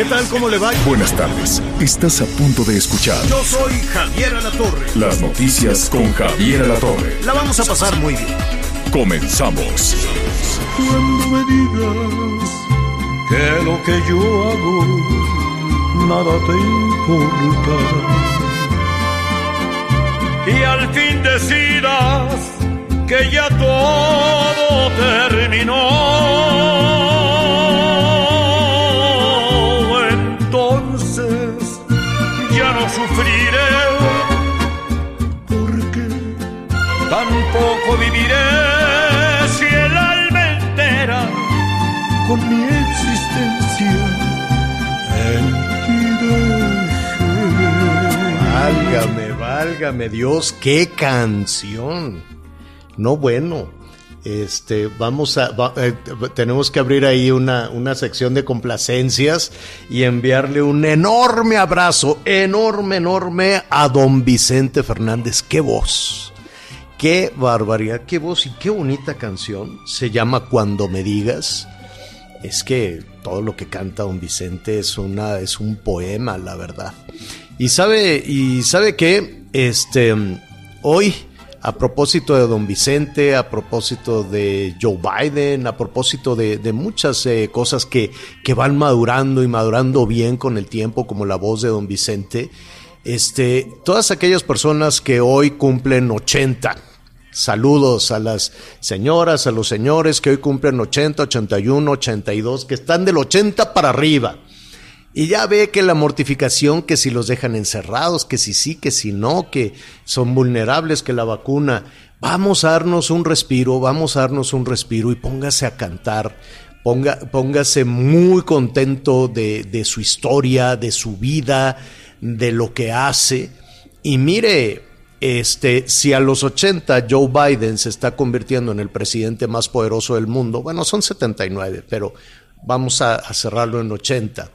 ¿Qué tal? ¿Cómo le va? Buenas tardes. Estás a punto de escuchar Yo soy Javier Alatorre. las noticias con Javier Alatorre. La vamos a pasar muy bien. Comenzamos. Cuando me digas que lo que yo hago nada te importa. Y al fin decidas que ya todo terminó. Tampoco viviré si el alma entera con mi existencia en ti dejé. Válgame, válgame Dios, qué canción. No bueno. Este, vamos a, va- eh, tenemos que abrir ahí una, una sección de complacencias y enviarle un enorme abrazo, enorme, enorme a don Vicente Fernández. ¡Qué voz! Qué barbaridad, qué voz y qué bonita canción. Se llama Cuando me digas. Es que todo lo que canta don Vicente es una es un poema, la verdad. Y sabe y sabe qué, este hoy a propósito de don Vicente, a propósito de Joe Biden, a propósito de, de muchas eh, cosas que, que van madurando y madurando bien con el tiempo, como la voz de don Vicente, este, todas aquellas personas que hoy cumplen 80, Saludos a las señoras, a los señores que hoy cumplen 80, 81, 82, que están del 80 para arriba. Y ya ve que la mortificación, que si los dejan encerrados, que si sí, que si no, que son vulnerables, que la vacuna. Vamos a darnos un respiro, vamos a darnos un respiro y póngase a cantar. Ponga, póngase muy contento de, de su historia, de su vida, de lo que hace. Y mire, este, si a los 80 Joe Biden se está convirtiendo en el presidente más poderoso del mundo, bueno, son 79, pero vamos a, cerrarlo en 80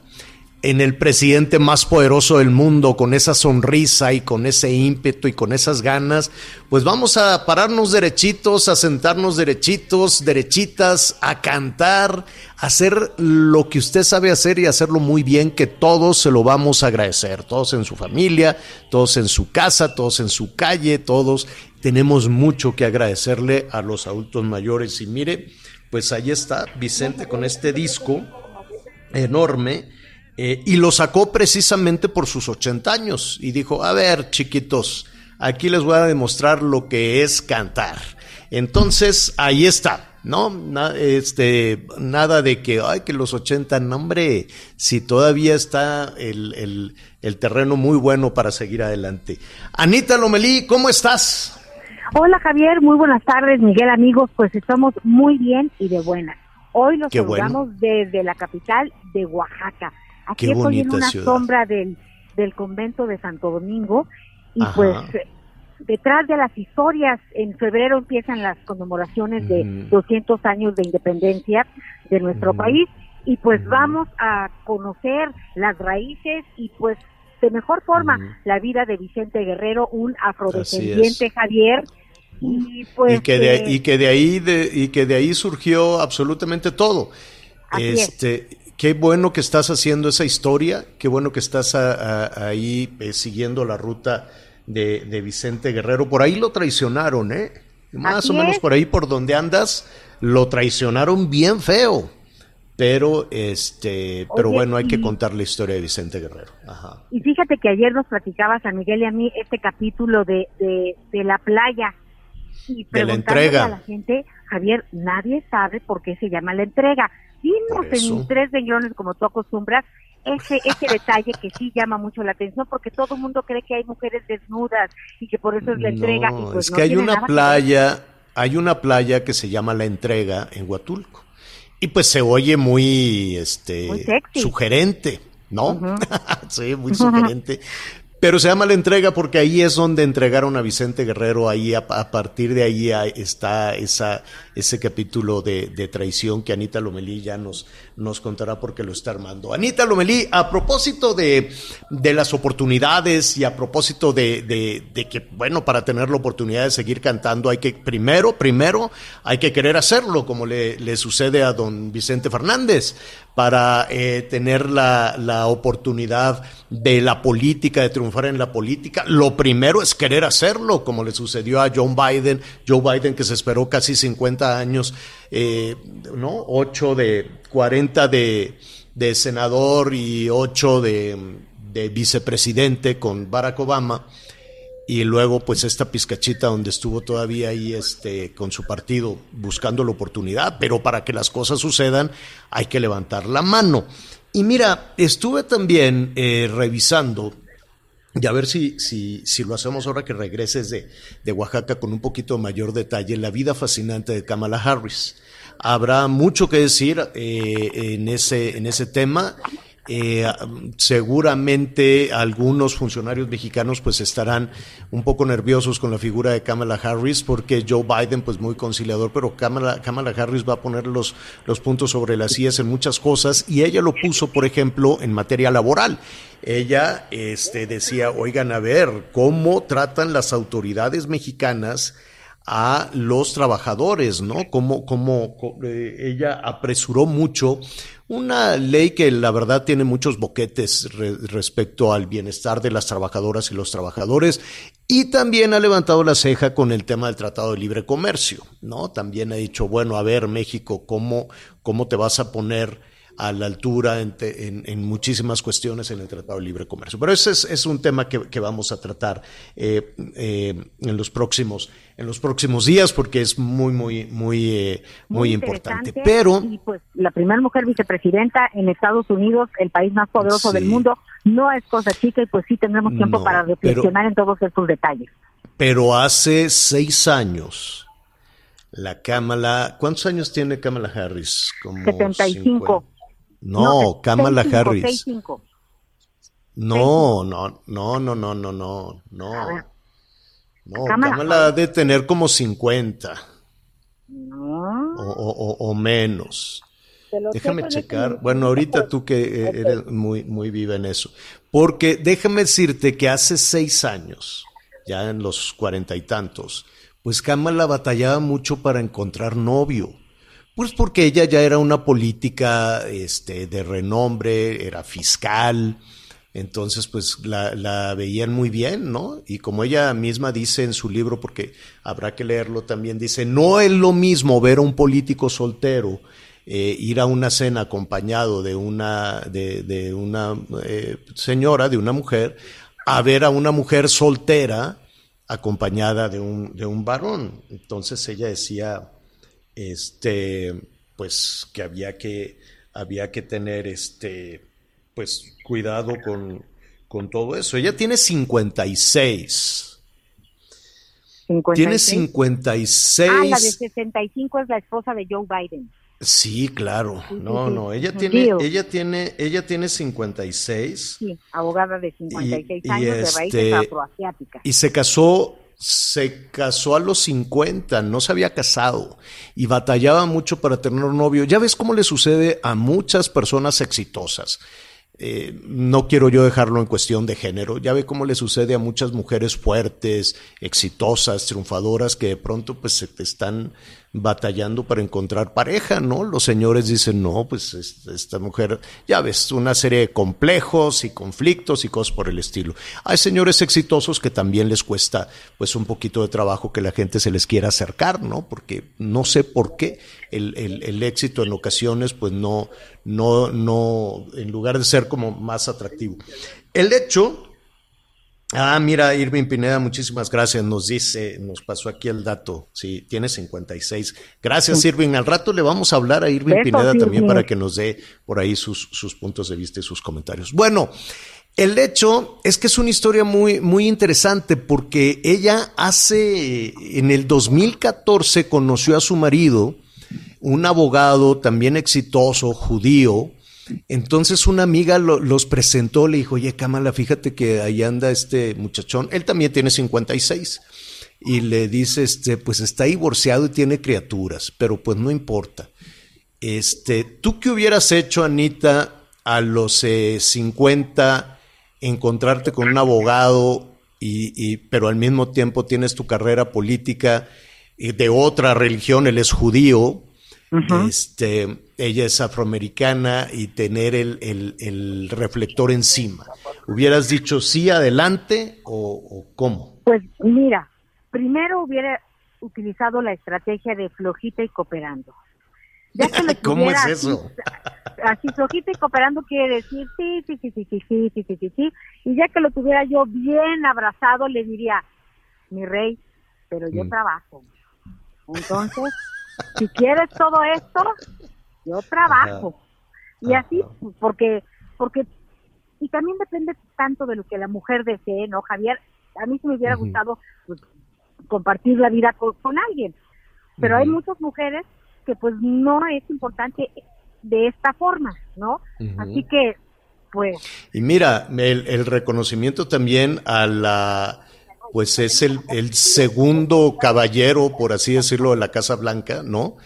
en el presidente más poderoso del mundo, con esa sonrisa y con ese ímpetu y con esas ganas, pues vamos a pararnos derechitos, a sentarnos derechitos, derechitas, a cantar, a hacer lo que usted sabe hacer y hacerlo muy bien, que todos se lo vamos a agradecer, todos en su familia, todos en su casa, todos en su calle, todos tenemos mucho que agradecerle a los adultos mayores. Y mire, pues ahí está Vicente con este disco enorme. Eh, y lo sacó precisamente por sus 80 años y dijo, a ver chiquitos, aquí les voy a demostrar lo que es cantar. Entonces, ahí está, ¿no? Na- este, nada de que, ay, que los 80, no, hombre, si todavía está el, el- el terreno muy bueno para seguir adelante. Anita Lomelí, ¿cómo estás? Hola Javier, muy buenas tardes, Miguel amigos, pues estamos muy bien y de buenas. Hoy nos bueno. saludamos desde la capital de Oaxaca. Aquí Qué estoy en una ciudad. sombra del, del convento de Santo Domingo y Ajá. pues detrás de las historias, en febrero empiezan las conmemoraciones de Ujú. 200 años de independencia de nuestro país y pues vamos a conocer las raíces y pues de mejor forma la vida de Vicente Guerrero, un afrodescendiente es. Javier y pues y que de, eh, y que de ahí de, y que de ahí surgió absolutamente todo. Así es. Qué bueno que estás haciendo esa historia, qué bueno que estás a- a- ahí eh, siguiendo la ruta de, de Vicente Guerrero. Por ahí lo traicionaron, ¿eh? Más Así o menos es. por ahí por donde andas, lo traicionaron bien feo. pero este pero bueno hay que contar la historia de Vicente Guerrero Ajá. Y fíjate que ayer nos platicaba San Miguel y a mí este capítulo de, de, de la playa. Y De la preguntándole entrega. a la gente, Javier, nadie sabe por qué se llama la entrega. Eso. en tres renglones, como tú acostumbras, ese, ese detalle que sí llama mucho la atención, porque todo el mundo cree que hay mujeres desnudas y que por eso es la entrega. y pues es no que hay una playa, hay una playa que se llama La Entrega en Huatulco. Y pues se oye muy este Muy sugerente, ¿no? sí, muy sugerente. Pero se llama La Entrega porque ahí es donde entregaron a Vicente Guerrero, ahí a, partir de ahí está esa, ese capítulo de, de traición que Anita Lomelí ya nos, nos contará porque lo está armando. Anita Lomelí, a propósito de, de las oportunidades y a propósito de, de, que, bueno, para tener la oportunidad de seguir cantando hay que, primero, primero, hay que querer hacerlo, como le, le sucede a don Vicente Fernández, para eh, tener la, la oportunidad de la política, de triunfar en la política. Lo primero es querer hacerlo, como le sucedió a John Biden, Joe Biden que se esperó casi 50 años, eh, ¿no? 8 de 40 de, de senador y 8 de, de vicepresidente con Barack Obama y luego pues esta pizcachita donde estuvo todavía ahí este con su partido buscando la oportunidad, pero para que las cosas sucedan hay que levantar la mano. Y mira, estuve también eh, revisando y a ver si, si, si lo hacemos ahora que regreses de, de Oaxaca con un poquito mayor detalle, la vida fascinante de Kamala Harris. Habrá mucho que decir eh, en, ese, en ese tema. Eh, seguramente algunos funcionarios mexicanos pues estarán un poco nerviosos con la figura de Kamala Harris porque Joe Biden pues muy conciliador, pero Kamala, Kamala Harris va a poner los, los puntos sobre las sillas en muchas cosas y ella lo puso, por ejemplo, en materia laboral. Ella este, decía, oigan, a ver, ¿cómo tratan las autoridades mexicanas a los trabajadores, ¿no? Como, eh, ella apresuró mucho una ley que la verdad tiene muchos boquetes re respecto al bienestar de las trabajadoras y los trabajadores y también ha levantado la ceja con el tema del Tratado de Libre Comercio, ¿no? También ha dicho, bueno, a ver, México, ¿cómo, cómo te vas a poner a la altura en, en, en, muchísimas cuestiones en el Tratado de Libre Comercio. Pero ese es, es un tema que, que, vamos a tratar eh, eh, en los próximos en los próximos días porque es muy muy muy eh, muy, muy importante. Pero y pues la primera mujer vicepresidenta en Estados Unidos, el país más poderoso sí. del mundo, no es cosa chica y pues sí tendremos tiempo no, para reflexionar pero, en todos estos detalles. Pero hace seis años la Cámara, ¿cuántos años tiene Kamala Harris? Como 75. 50. No, no Kamala 65, Harris. 65. No, no, no, no, no, no, no, no. No, Kamala, Kamala ha de tener como 50. No. O, o, o menos. Déjame checar. Bueno, ahorita tú que eres muy, muy viva en eso. Porque déjame decirte que hace seis años, ya en los cuarenta y tantos, pues Kamala batallaba mucho para encontrar novio. Pues porque ella ya era una política este, de renombre, era fiscal, entonces pues la, veían muy bien, ¿no? Y como ella misma dice en su libro, porque habrá que leerlo también, dice, no es lo mismo ver a un político soltero eh, ir a una cena acompañado de una, de, de una eh, señora, de una mujer, a ver a una mujer soltera acompañada de un, de un varón. Entonces ella decía, este, pues que había que, había que tener este, pues cuidado con, con todo eso. Ella tiene 56. 56. Tiene 56. Ah, la de 65 es la esposa de Joe Biden. Sí, claro. No, no, ella tiene, ella tiene, ella tiene 56 Sí, abogada de 56 Y- y años de este, raíces afroasiáticas. y se casó, se casó a los 50, no se había casado y batallaba mucho para tener un novio. Ya ves cómo le sucede a muchas personas exitosas. Eh, no quiero yo dejarlo en cuestión de género. Ya ve cómo le sucede a muchas mujeres fuertes, exitosas, triunfadoras, que de pronto pues se te están batallando para encontrar pareja, ¿no? Los señores dicen, no, pues esta mujer, ya ves, una serie de complejos y conflictos y cosas por el estilo. Hay señores exitosos que también les cuesta pues un poquito de trabajo que la gente se les quiera acercar, ¿no? Porque no sé por qué el, el éxito en ocasiones pues no, no, no, en lugar de ser como más atractivo. El hecho Ah, mira, Irving Pineda, muchísimas gracias. Nos dice, nos pasó aquí el dato. Sí, tiene 56. Gracias, Irving. Al rato le vamos a hablar a Irving Pineda también para que nos dé por ahí sus, sus puntos de vista y sus comentarios. Bueno, el hecho es que es una historia muy, muy interesante porque ella hace, en el 2014 conoció a su marido, un abogado también exitoso, judío, entonces una amiga los presentó, le dijo, oye, Kamala, fíjate que ahí anda este muchachón, él también tiene 56, y le dice, este, pues está divorciado y tiene criaturas, pero pues no importa. Este, ¿Tú qué hubieras hecho, Anita, a los 50, eh, encontrarte con un abogado, y, pero al mismo tiempo tienes tu carrera política eh, de otra religión, él es judío, este, ella es afroamericana y tener el, reflector encima. ¿Hubieras dicho sí adelante o, cómo? Pues mira, primero hubiera utilizado la estrategia de flojita y cooperando. ¿Cómo es eso? Así, flojita y cooperando quiere decir sí, sí, sí, sí, sí, sí, sí, sí, sí, sí. Y ya que lo tuviera yo bien abrazado, le diría, mi rey, pero yo trabajo. Entonces, si quieres todo esto, yo trabajo. Y así, porque, porque, y también depende tanto de lo que la mujer desee, ¿no, Javier? A mí se me hubiera gustado pues, compartir la vida con, alguien, pero hay muchas mujeres que pues no es importante de esta forma, ¿no? Así que, pues... Y mira, el, el reconocimiento también a la pues es el, el, segundo caballero, por así decirlo, de la Casa Blanca, ¿no?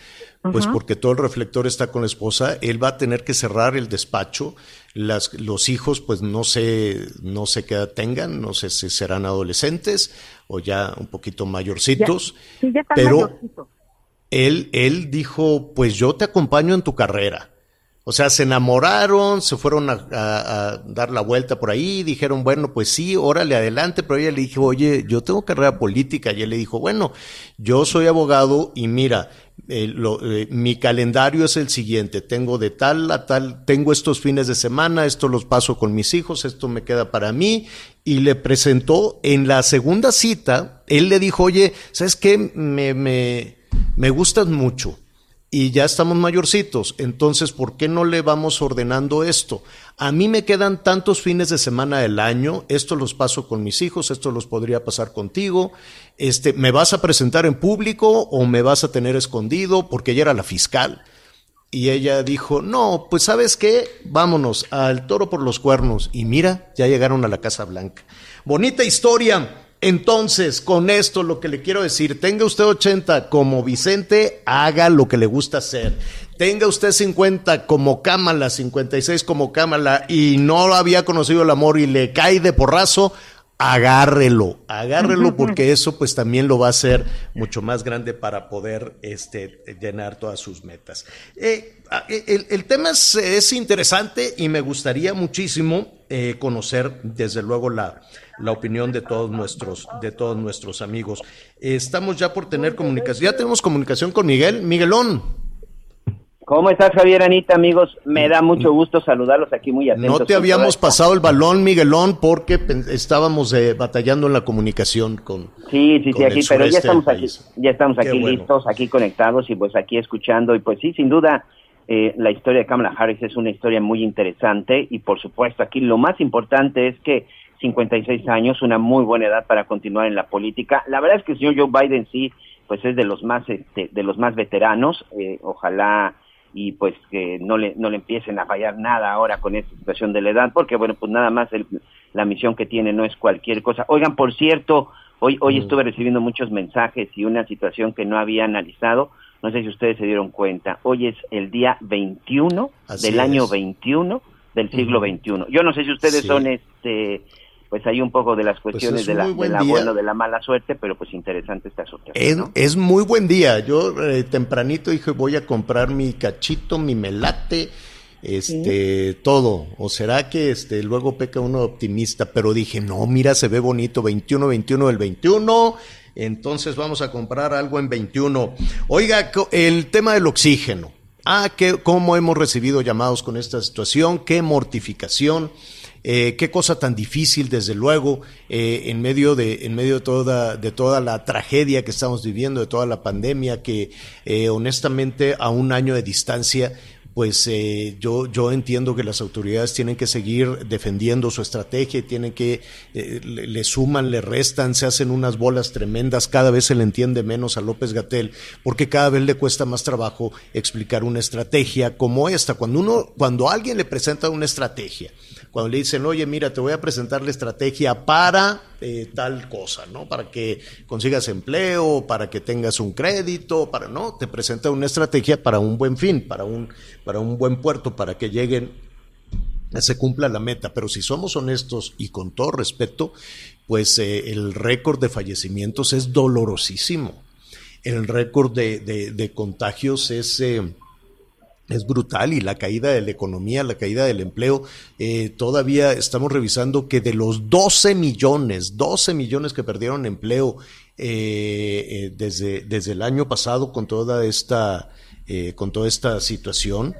Pues porque todo el reflector está con la esposa, él va a tener que cerrar el despacho, las, los hijos pues no sé, no sé qué edad tengan, no sé si serán adolescentes o ya un poquito mayorcitos, pero él, él dijo, pues yo te acompaño en tu carrera. O sea, se enamoraron, se fueron a, dar la vuelta por ahí, dijeron, bueno, pues sí, órale, adelante, pero ella le dijo, oye, yo tengo carrera política, y él le dijo, bueno, yo soy abogado y mira, eh, eh, mi calendario es el siguiente, tengo de tal a tal, tengo estos fines de semana, esto los paso con mis hijos, esto me queda para mí, y le presentó en la segunda cita, él le dijo, oye, ¿sabes qué? Me, me, me gustas mucho y ya estamos mayorcitos, entonces ¿por qué no le vamos ordenando esto? A mí me quedan tantos fines de semana del año, esto los paso con mis hijos, esto los podría pasar contigo, este, ¿me vas a presentar en público o me vas a tener escondido? Porque ella era la fiscal. Y ella dijo, no, pues sabes qué, vámonos al toro por los cuernos. Y mira, ya llegaron a la Casa Blanca. Bonita historia. Entonces, con esto lo que le quiero decir, tenga usted 80 como Vicente, haga lo que le gusta hacer. Tenga usted 50 como Cámara, 56 como Cámara y no había conocido el amor y le cae de porrazo, agárrelo, agárrelo porque eso pues también lo va a hacer mucho más grande para poder este, llenar todas sus metas. Eh, el, el, tema es, es, interesante y me gustaría muchísimo eh, conocer desde luego la, la opinión de todos nuestros, de todos nuestros amigos. estamos ya por tener comunicación. Ya tenemos comunicación con Miguel. Miguelón. ¿Cómo estás, Javier Anita, amigos? Me da mucho gusto saludarlos aquí muy atentos. No te habíamos pasado el balón, Miguelón, porque estábamos eh, batallando en la comunicación con. Sí, sí, sí, aquí, pero ya estamos aquí, ya estamos aquí listos, aquí conectados y pues aquí escuchando. Y pues sí, sin duda, eh, la historia de Kamala Harris es una historia muy interesante y por supuesto aquí lo más importante es que 56 años, una muy buena edad para continuar en la política. La verdad es que el señor Joe Biden sí, pues es de los más, este, de los más veteranos. Eh, ojalá y pues que no le, no le empiecen a fallar nada ahora con esta situación de la edad, porque bueno, pues nada más la misión que tiene no es cualquier cosa. Oigan, por cierto, hoy, hoy mm. estuve recibiendo muchos mensajes y una situación que no había analizado, no sé si ustedes se dieron cuenta, hoy es el día 21 del año 21 del siglo XXI. Yo no sé si ustedes son este pues hay un poco de las pues cuestiones de, la, de la buena de la mala suerte, pero pues interesante esta suerte. Es, muy buen día. Yo eh, tempranito dije voy a comprar mi cachito, mi melate, este, todo. O será que este luego peca uno optimista, pero dije, no, mira, se ve bonito, 21, 21 del 21. Entonces vamos a comprar algo en 21. Oiga, el tema del oxígeno. Ah, que, cómo hemos recibido llamados con esta situación, qué mortificación. Eh, qué cosa tan difícil, desde luego, eh, en medio de en medio de toda de toda la tragedia que estamos viviendo, de toda la pandemia, que eh, honestamente a un año de distancia pues eh, yo, yo entiendo que las autoridades tienen que seguir defendiendo su estrategia tienen que, eh, le, suman, le restan, se hacen unas bolas tremendas, cada vez se le entiende menos a López Gatel, porque cada vez le cuesta más trabajo explicar una estrategia como esta. Cuando uno, cuando alguien le presenta una estrategia, cuando le dicen, oye, mira, te voy a presentar la estrategia para eh, tal cosa, ¿no? Para que consigas empleo, para que tengas un crédito, para, ¿no? Te presenta una estrategia para un buen fin, para un, para un buen puerto, para que lleguen se cumpla la meta. Pero si somos honestos y con todo respeto, pues eh, el récord de fallecimientos es dolorosísimo. El récord de, de, contagios es, eh, es brutal y la caída de la economía, la caída del empleo, eh, todavía estamos revisando que de los 12 millones, 12 millones que perdieron empleo eh, eh, desde, desde el año pasado con toda esta, con toda esta situación,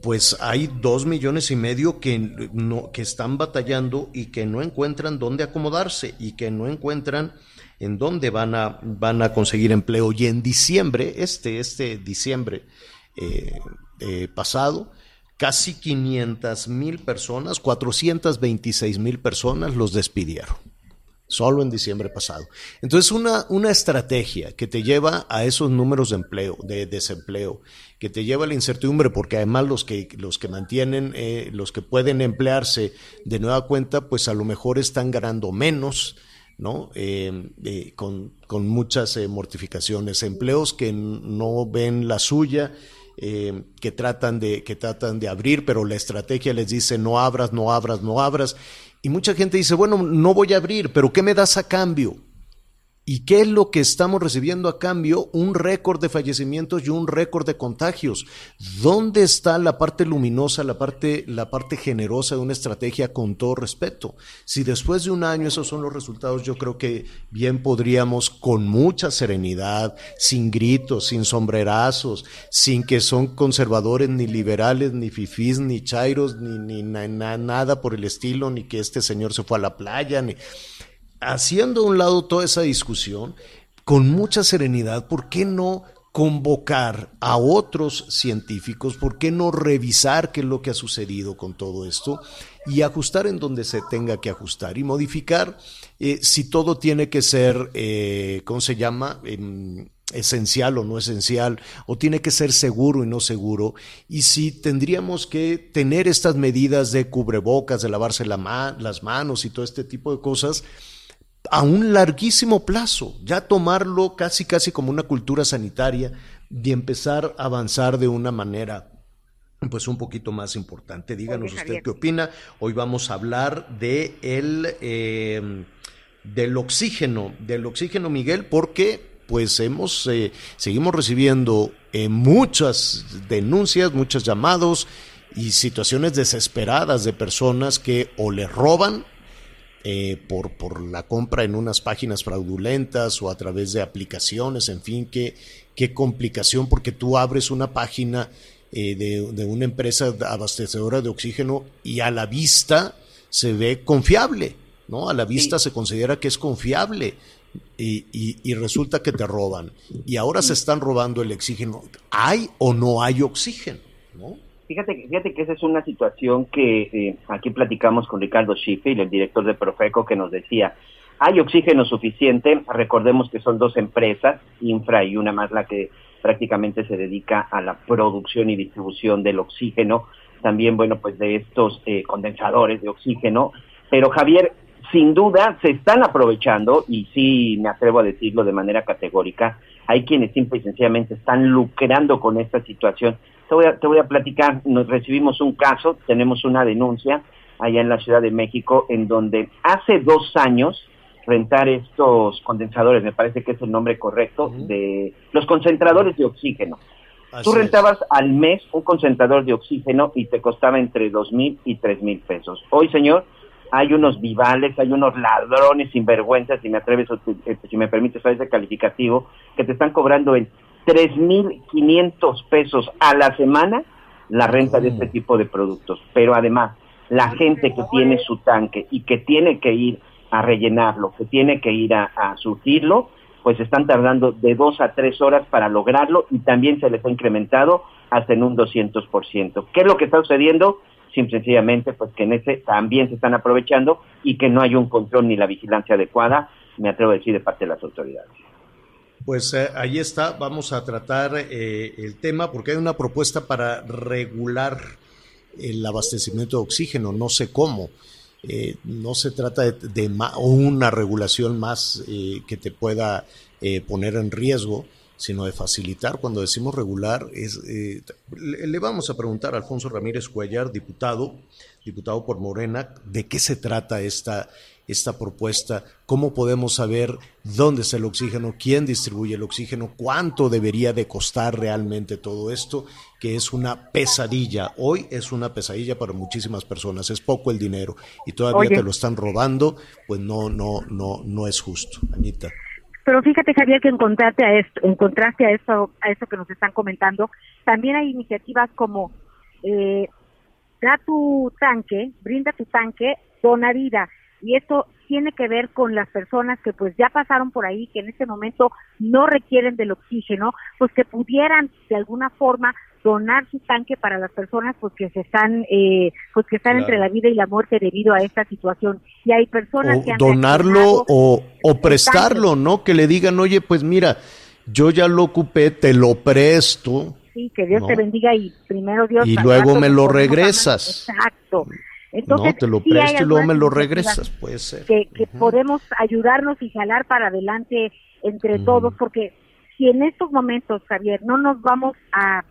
pues hay dos millones y medio que, no, que están batallando y que no encuentran dónde acomodarse y que no encuentran en dónde van a, van a conseguir empleo. Y en diciembre, este, este diciembre, eh, eh, pasado, casi 500 mil personas, 426 mil personas los despidieron, solo en diciembre pasado. Entonces, una, una estrategia que te lleva a esos números de empleo, de desempleo, que te lleva a la incertidumbre, porque además los que, los que mantienen, eh, los que pueden emplearse de nueva cuenta, pues a lo mejor están ganando menos, ¿no? Eh, con, con, muchas mortificaciones, empleos que no ven la suya eh, que, tratan de, que tratan de abrir, pero la estrategia les dice no abras, no abras, no abras. Y mucha gente dice, bueno, no voy a abrir, pero ¿qué me das a cambio? ¿Y qué es lo que estamos recibiendo a cambio? Un récord de fallecimientos y un récord de contagios. ¿Dónde está la parte luminosa, la parte, la parte generosa de una estrategia con todo respeto? Si después de un año esos son los resultados, yo creo que bien podríamos con mucha serenidad, sin gritos, sin sombrerazos, sin que son conservadores, ni liberales, ni fifís, ni chairos, ni, ni nada por el estilo, ni que este señor se fue a la playa, ni haciendo a un lado toda esa discusión, con mucha serenidad, ¿por qué no convocar a otros científicos? ¿Por qué no revisar qué es lo que ha sucedido con todo esto y ajustar en donde se tenga que ajustar y modificar eh, si todo tiene que ser, eh, ¿cómo se llama? Esencial o no esencial, o tiene que ser seguro y no seguro, y si tendríamos que tener estas medidas de cubrebocas, de lavarse las manos y todo este tipo de cosas, a un larguísimo plazo, ya tomarlo casi casi como una cultura sanitaria y empezar a avanzar de una manera pues un poquito más importante. Díganos usted qué opina. Hoy vamos a hablar de el, em, del oxígeno, del oxígeno, Miguel, porque pues hemos, eh, seguimos recibiendo eh, muchas denuncias, muchos llamados y situaciones desesperadas de personas que o le roban eh, por, por la compra en unas páginas fraudulentas o a través de aplicaciones, en fin, qué, qué complicación, porque tú abres una página eh, de, una empresa abastecedora de oxígeno y a la vista se ve confiable, ¿no? A la vista se considera que es confiable. Y, y, resulta que te roban. Y ahora se están robando el oxígeno. ¿Hay o no hay oxígeno? Fíjate, fíjate que esa es una situación que eh, aquí platicamos con Ricardo Schiffel, el director de Profeco, que nos decía, hay oxígeno suficiente, recordemos que son dos empresas, Infra y una más la que prácticamente se dedica a la producción y distribución del oxígeno, también, bueno, pues de estos eh, condensadores de oxígeno, pero Javier, sin duda se están aprovechando, y sí me atrevo a decirlo de manera categórica, hay quienes simple y sencillamente están lucrando con esta situación te voy a, te voy a platicar, nos recibimos un caso, tenemos una denuncia allá en la Ciudad de México, en donde hace dos años rentar estos condensadores, me parece que es el nombre correcto, de los concentradores de oxígeno. Así Tú rentabas al mes un concentrador de oxígeno y te costaba entre dos mil y tres mil pesos. Hoy, señor, hay unos vivales, hay unos ladrones sinvergüenzas, si me atreves, eh, si me permites, a ese calificativo, que te están cobrando el 3.500 pesos a la semana la renta de este mm. tipo de productos. Pero además, la gente que tiene su tanque y que tiene que ir a rellenarlo, que tiene que ir a, a surtirlo, pues están tardando de dos a tres horas para lograrlo y también se les ha incrementado hasta en un 200%. ¿Qué es lo que está sucediendo? Simple sencillamente, pues que en ese también se están aprovechando y que no hay un control ni la vigilancia adecuada, me atrevo a decir, de parte de las autoridades. Pues eh, ahí está, vamos a tratar eh, el tema porque hay una propuesta para regular el abastecimiento de oxígeno, no sé cómo. Eh, no se trata de, una regulación más eh, que te pueda poner en riesgo, sino de facilitar. Cuando decimos regular, es, le, vamos a preguntar a Alfonso Ramírez Cuellar, diputado, diputado por Morena, de qué se trata esta, esta propuesta, cómo podemos saber dónde está el oxígeno, quién distribuye el oxígeno, cuánto debería de costar realmente todo esto, que es una pesadilla. Hoy es una pesadilla para muchísimas personas, es poco el dinero y todavía te lo están robando, pues no, no, no, no es justo, Anita. Pero fíjate, Javier, que encontraste a esto, encontraste a esto, a esto que nos están comentando, también hay iniciativas como eh, da tu tanque, brinda tu tanque, dona vida y esto tiene que ver con las personas que pues ya pasaron por ahí, que en este momento no requieren del oxígeno, pues que pudieran de alguna forma donar su tanque para las personas pues que se están eh, pues que están entre la vida y la muerte debido a esta situación. Y hay personas que han donarlo o, o prestarlo no que le digan oye pues mira yo ya lo ocupé te lo presto sí que Dios te bendiga y primero Dios y luego me lo regresas. Exacto no, te lo presto y luego me lo regresas, puede ser. Que, podemos ayudarnos y jalar para adelante entre todos, porque si en estos momentos, Javier, no nos vamos a,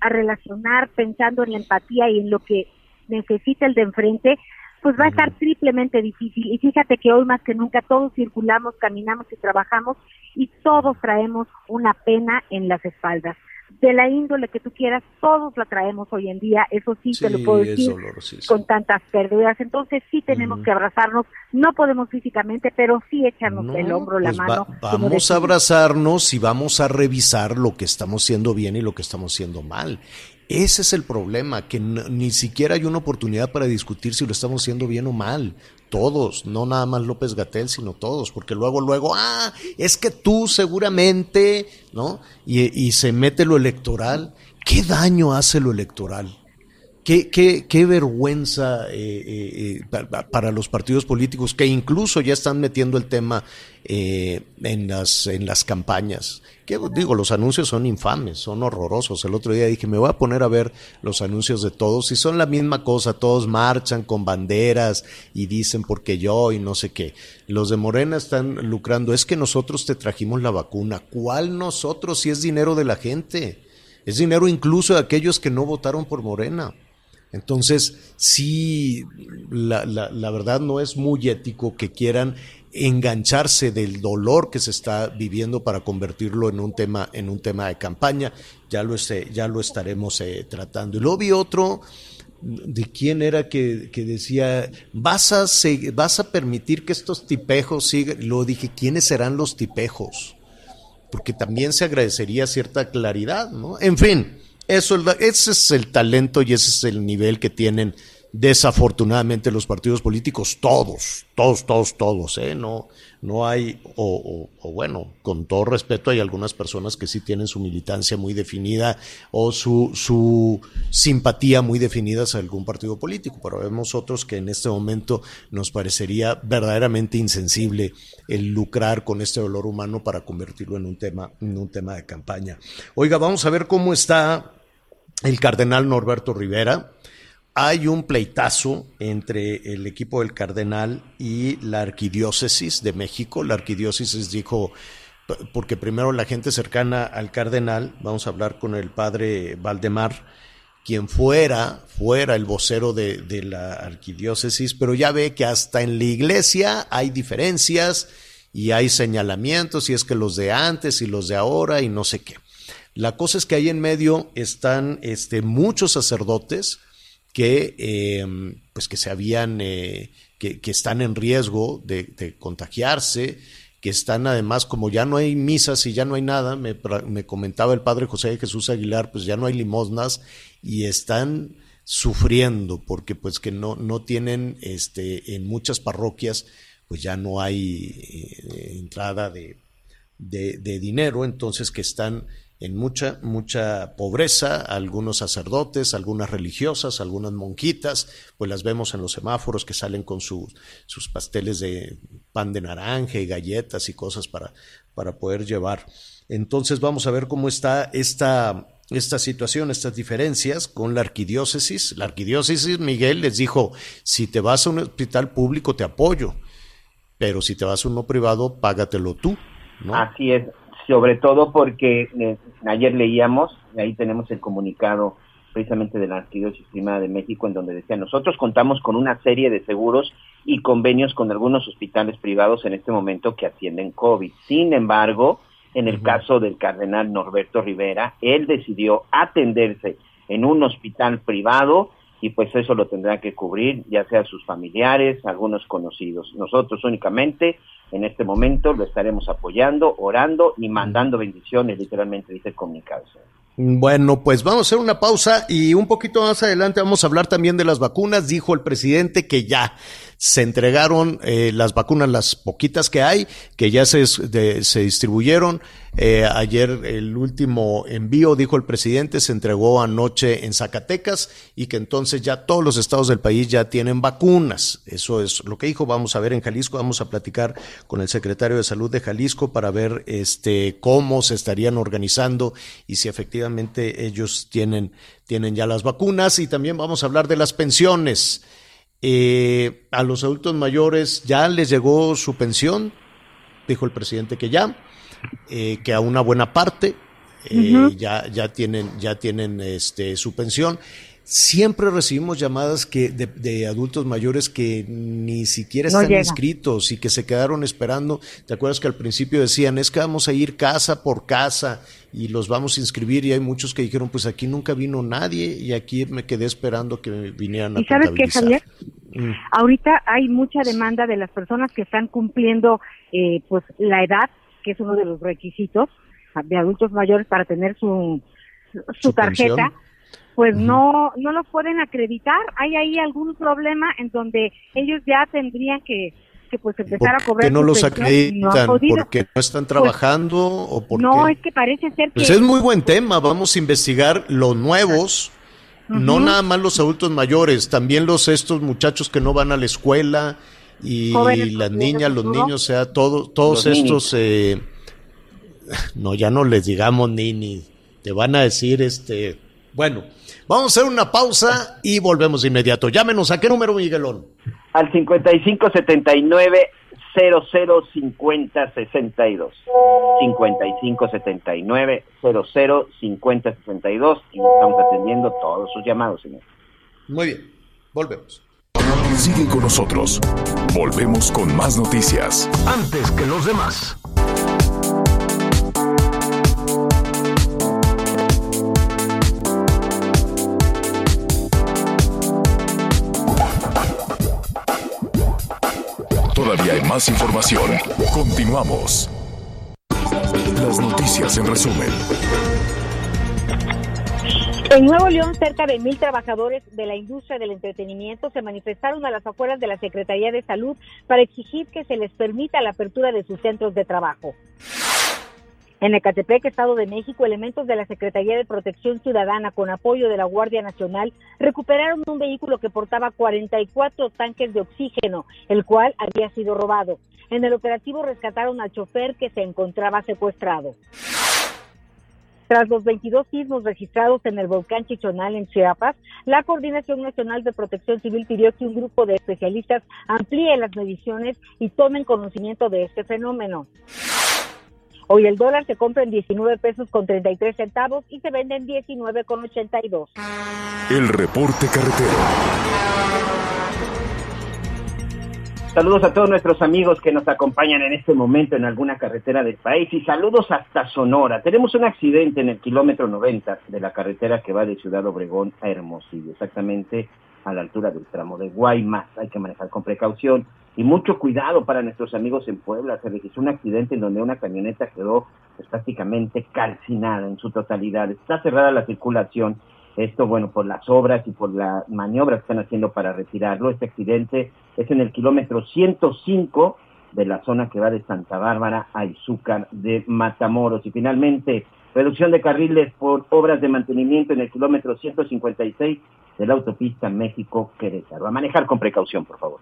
a relacionar pensando en la empatía y en lo que necesita el de enfrente, pues va a estar triplemente difícil. Y fíjate que hoy más que nunca todos circulamos, caminamos y trabajamos y todos traemos una pena en las espaldas de la índole que tú quieras, todos la traemos hoy en día, eso sí, te lo puedo decir, con tantas pérdidas. Entonces sí tenemos que abrazarnos, no podemos físicamente, pero sí echarnos el hombro, la pues mano. vamos a abrazarnos y vamos a revisar lo que estamos haciendo bien y lo que estamos haciendo mal. Ese es el problema, que ni siquiera hay una oportunidad para discutir si lo estamos haciendo bien o mal. Todos, no nada más López Gatel, sino todos, porque luego, luego, ah, es que tú seguramente, ¿no? Y, se mete lo electoral. ¿Qué daño hace lo electoral? Qué, qué, qué vergüenza eh, eh, eh, para los partidos políticos que incluso ya están metiendo el tema en, las, en las campañas digo, los anuncios son infames, son horrorosos. El otro día dije, me voy a poner a ver los anuncios de todos y son la misma cosa, todos marchan con banderas y dicen porque yo y no sé qué. Los de Morena están lucrando, es que nosotros te trajimos la vacuna. ¿Cuál nosotros si es dinero de la gente? Es dinero incluso de aquellos que no votaron por Morena. Entonces, sí, la, verdad no es muy ético que quieran engancharse del dolor que se está viviendo para convertirlo en un tema en un tema de campaña. Ya lo este, ya lo estaremos eh, tratando. Y luego vi otro de quién era que, decía vas a vas a permitir que estos tipejos sigan luego dije quiénes serán los tipejos porque también se agradecería cierta claridad no en fin eso ese es el talento y ese es el nivel que tienen desafortunadamente los partidos políticos, todos, todos, todos, todos, ¿eh? no, no hay, o, bueno, con todo respeto, hay algunas personas que sí tienen su militancia muy definida o su, su simpatía muy definida hacia algún partido político, pero vemos otros que en este momento nos parecería verdaderamente insensible el lucrar con este dolor humano para convertirlo en un tema, en un tema de campaña. Oiga, vamos a ver cómo está el cardenal Norberto Rivera hay un pleitazo entre el equipo del Cardenal y la Arquidiócesis de México. La Arquidiócesis dijo, porque primero la gente cercana al Cardenal, vamos a hablar con el padre Valdemar, quien fuera, fuera el vocero de, de la arquidiócesis, pero ya ve que hasta en la iglesia hay diferencias y hay señalamientos, y es que los de antes y los de ahora y no sé qué. La cosa es que ahí en medio están este, muchos sacerdotes que, eh, pues que se habían, eh, que, que, están en riesgo de, contagiarse, que están además, como ya no hay misas y ya no hay nada, me, me comentaba el padre José Jesús Aguilar, pues ya no hay limosnas y están sufriendo porque pues que no, no tienen este, en muchas parroquias pues ya no hay eh, entrada de, de, dinero, entonces que están en mucha, mucha pobreza, algunos sacerdotes, algunas religiosas, algunas monjitas, pues las vemos en los semáforos que salen con sus sus pasteles de pan de naranja y galletas y cosas para, para poder llevar. Entonces vamos a ver cómo está esta, esta situación, estas diferencias con la arquidiócesis. La arquidiócesis, Miguel, les dijo, si te vas a un hospital público te apoyo, pero si te vas a uno privado, págatelo tú. Así es, sobre todo porque eh, ayer leíamos, ahí tenemos el comunicado precisamente de la Arquidiócesis Primada de México, en donde decía, nosotros contamos con una serie de seguros y convenios con algunos hospitales privados en este momento que atienden COVID. Sin embargo, en el uh -huh. caso del cardenal Norberto Rivera, él decidió atenderse en un hospital privado y pues eso lo tendrá que cubrir ya sea sus familiares, algunos conocidos. Nosotros únicamente en este momento lo estaremos apoyando, orando y mandando bendiciones, literalmente dice el comunicado. Bueno, pues vamos a hacer una pausa y un poquito más adelante vamos a hablar también de las vacunas. Dijo el presidente que ya se entregaron eh, las vacunas, las poquitas que hay, que ya se, se distribuyeron. Eh, ayer el último envío, dijo el presidente, se entregó anoche en Zacatecas y que entonces ya todos los estados del país ya tienen vacunas. Eso es lo que dijo. Vamos a ver en Jalisco, vamos a platicar con el secretario de Salud de Jalisco para ver este cómo se estarían organizando y si efectivamente ellos tienen, tienen ya las vacunas. Y también vamos a hablar de las pensiones. Eh, a los adultos mayores ya les llegó su pensión, dijo el presidente que ya, eh, que a una buena parte eh, uh -huh. ya, ya tienen, ya tienen este, su pensión. Siempre recibimos llamadas que de, de, adultos mayores que ni siquiera están no inscritos y que se quedaron esperando. ¿Te acuerdas que al principio decían, es que vamos a ir casa por casa y los vamos a inscribir? Y hay muchos que dijeron, pues aquí nunca vino nadie y aquí me quedé esperando que vinieran a ¿Y sabes qué, Javier? Mm. Ahorita hay mucha demanda de las personas que están cumpliendo eh, pues la edad, que es uno de los requisitos de adultos mayores para tener su, su, ¿Su tarjeta. Pensión? Pues no no los pueden acreditar. Hay ahí algún problema en donde ellos ya tendrían que que pues empezar a cobrar. ¿Por qué no los acreditan? No ¿Porque no están trabajando pues, o por No, es que parece ser que Pues es muy buen tema, vamos a investigar los nuevos, uh -huh. no nada más los adultos mayores, también los estos muchachos que no van a la escuela y Jóvenes, las niñas, los niños, o sea, todo, todos los estos eh, no ya no les digamos ni ni te van a decir este, bueno, Vamos a hacer una pausa y volvemos de inmediato. Llámenos a qué número, Miguelón. Al 5579 005062. 5579 005062 y estamos atendiendo todos sus llamados, señor. Muy bien, volvemos. Sigue con nosotros. Volvemos con más noticias. Antes que los demás. Todavía más información. Continuamos. Las noticias en resumen. En Nuevo León, cerca de mil trabajadores de la industria del entretenimiento se manifestaron a las afueras de la Secretaría de Salud para exigir que se les permita la apertura de sus centros de trabajo. En Ecatepec, Estado de México, elementos de la Secretaría de Protección Ciudadana con apoyo de la Guardia Nacional recuperaron un vehículo que portaba 44 tanques de oxígeno, el cual había sido robado. En el operativo rescataron al chofer que se encontraba secuestrado. Tras los 22 sismos registrados en el volcán Chichonal en Chiapas, la Coordinación Nacional de Protección Civil pidió que un grupo de especialistas amplíe las mediciones y tomen conocimiento de este fenómeno. Hoy el dólar se compra en 19 pesos con 33 centavos y se vende en 19 con 82. El reporte carretero. Saludos a todos nuestros amigos que nos acompañan en este momento en alguna carretera del país y saludos hasta Sonora. Tenemos un accidente en el kilómetro 90 de la carretera que va de Ciudad Obregón a Hermosillo, exactamente a la altura del tramo de Guaymas. Hay que manejar con precaución y mucho cuidado para nuestros amigos en Puebla. Se registró un accidente en donde una camioneta quedó pues, prácticamente calcinada en su totalidad. Está cerrada la circulación esto, bueno, por las obras y por la maniobra que están haciendo para retirarlo. Este accidente es en el kilómetro 105 de la zona que va de Santa Bárbara a Izúcar de Matamoros. Y finalmente, reducción de carriles por obras de mantenimiento en el kilómetro 156 de la autopista México-Querétaro. A manejar con precaución, por favor.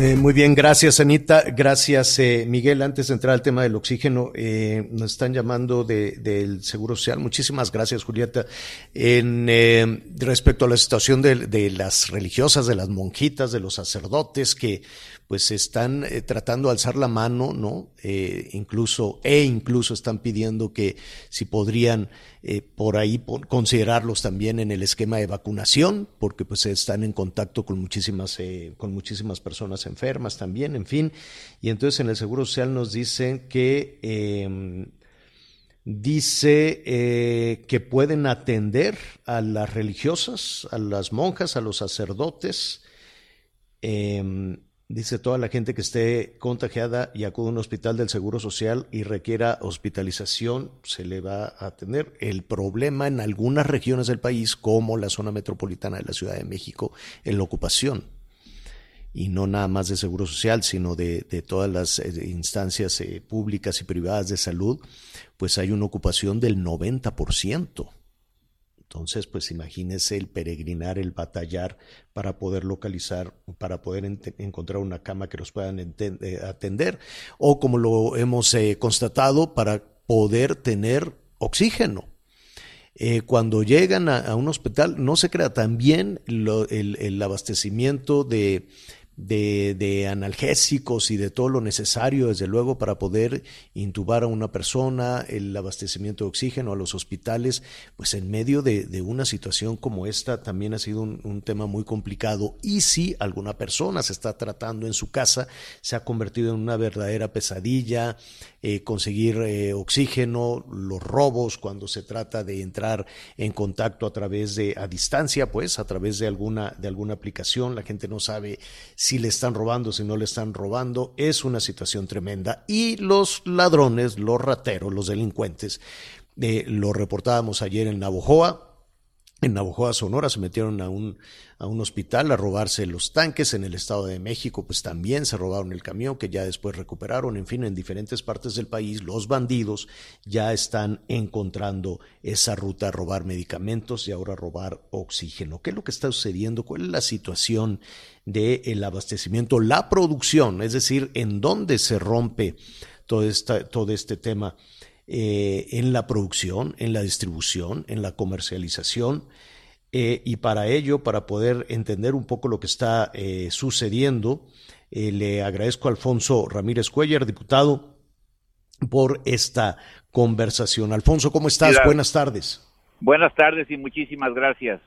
Eh, muy bien, gracias Anita, gracias eh, Miguel. Antes de entrar al tema del oxígeno, eh, nos están llamando de, del Seguro Social. Muchísimas gracias Julieta. En, respecto a la situación de, las religiosas, de las monjitas, de los sacerdotes que pues están eh, tratando de alzar la mano, ¿no? Eh, incluso, e incluso están pidiendo que si podrían eh, por ahí considerarlos también en el esquema de vacunación, porque pues están en contacto con muchísimas, con muchísimas personas enfermas también, en fin. Y entonces en el Seguro Social nos dicen que em, dice que pueden atender a las religiosas, a las monjas, a los sacerdotes, eh, Dice toda la gente que esté contagiada y acude a un hospital del Seguro Social y requiera hospitalización, se le va a atender. El problema en algunas regiones del país, como la zona metropolitana de la Ciudad de México, en la ocupación. Y no nada más de Seguro Social, sino de, todas las eh, instancias eh, públicas y privadas de salud, pues hay una ocupación del 90%. Entonces, pues imagínese el peregrinar, el batallar para poder localizar, para poder encontrar una cama que los puedan eh, atender, o como lo hemos eh, constatado, para poder tener oxígeno. Eh, cuando llegan a, un hospital, no se crea también el abastecimiento de de, analgésicos y de todo lo necesario, desde luego, para poder intubar a una persona, el abastecimiento de oxígeno a los hospitales, pues en medio de, una situación como esta también ha sido un, tema muy complicado. Y si alguna persona se está tratando en su casa, se ha convertido en una verdadera pesadilla, eh, conseguir eh, oxígeno, los robos cuando se trata de entrar en contacto a través de, a distancia, pues, a través de alguna, de alguna aplicación, la gente no sabe si le están robando, si no le están robando, es una situación tremenda. Y los ladrones, los rateros, los delincuentes, eh, lo reportábamos ayer en Navojoa, en Navojoa, Sonora, se metieron a un, a un hospital a robarse los tanques. En el Estado de México, pues también se robaron el camión que ya después recuperaron. En fin, en diferentes partes del país, los bandidos ya están encontrando esa ruta a robar medicamentos y ahora robar oxígeno. ¿Qué es lo que está sucediendo? ¿Cuál es la situación del abastecimiento? La producción, es decir, en dónde se rompe todo, esta, todo este tema eh, en la producción, en la distribución, en la comercialización. Eh, y para ello, para poder entender un poco lo que está eh, sucediendo, le agradezco a Alfonso Ramírez Cuellar, diputado, por esta conversación. Alfonso, ¿cómo estás? Buenas tardes. Buenas tardes y muchísimas gracias.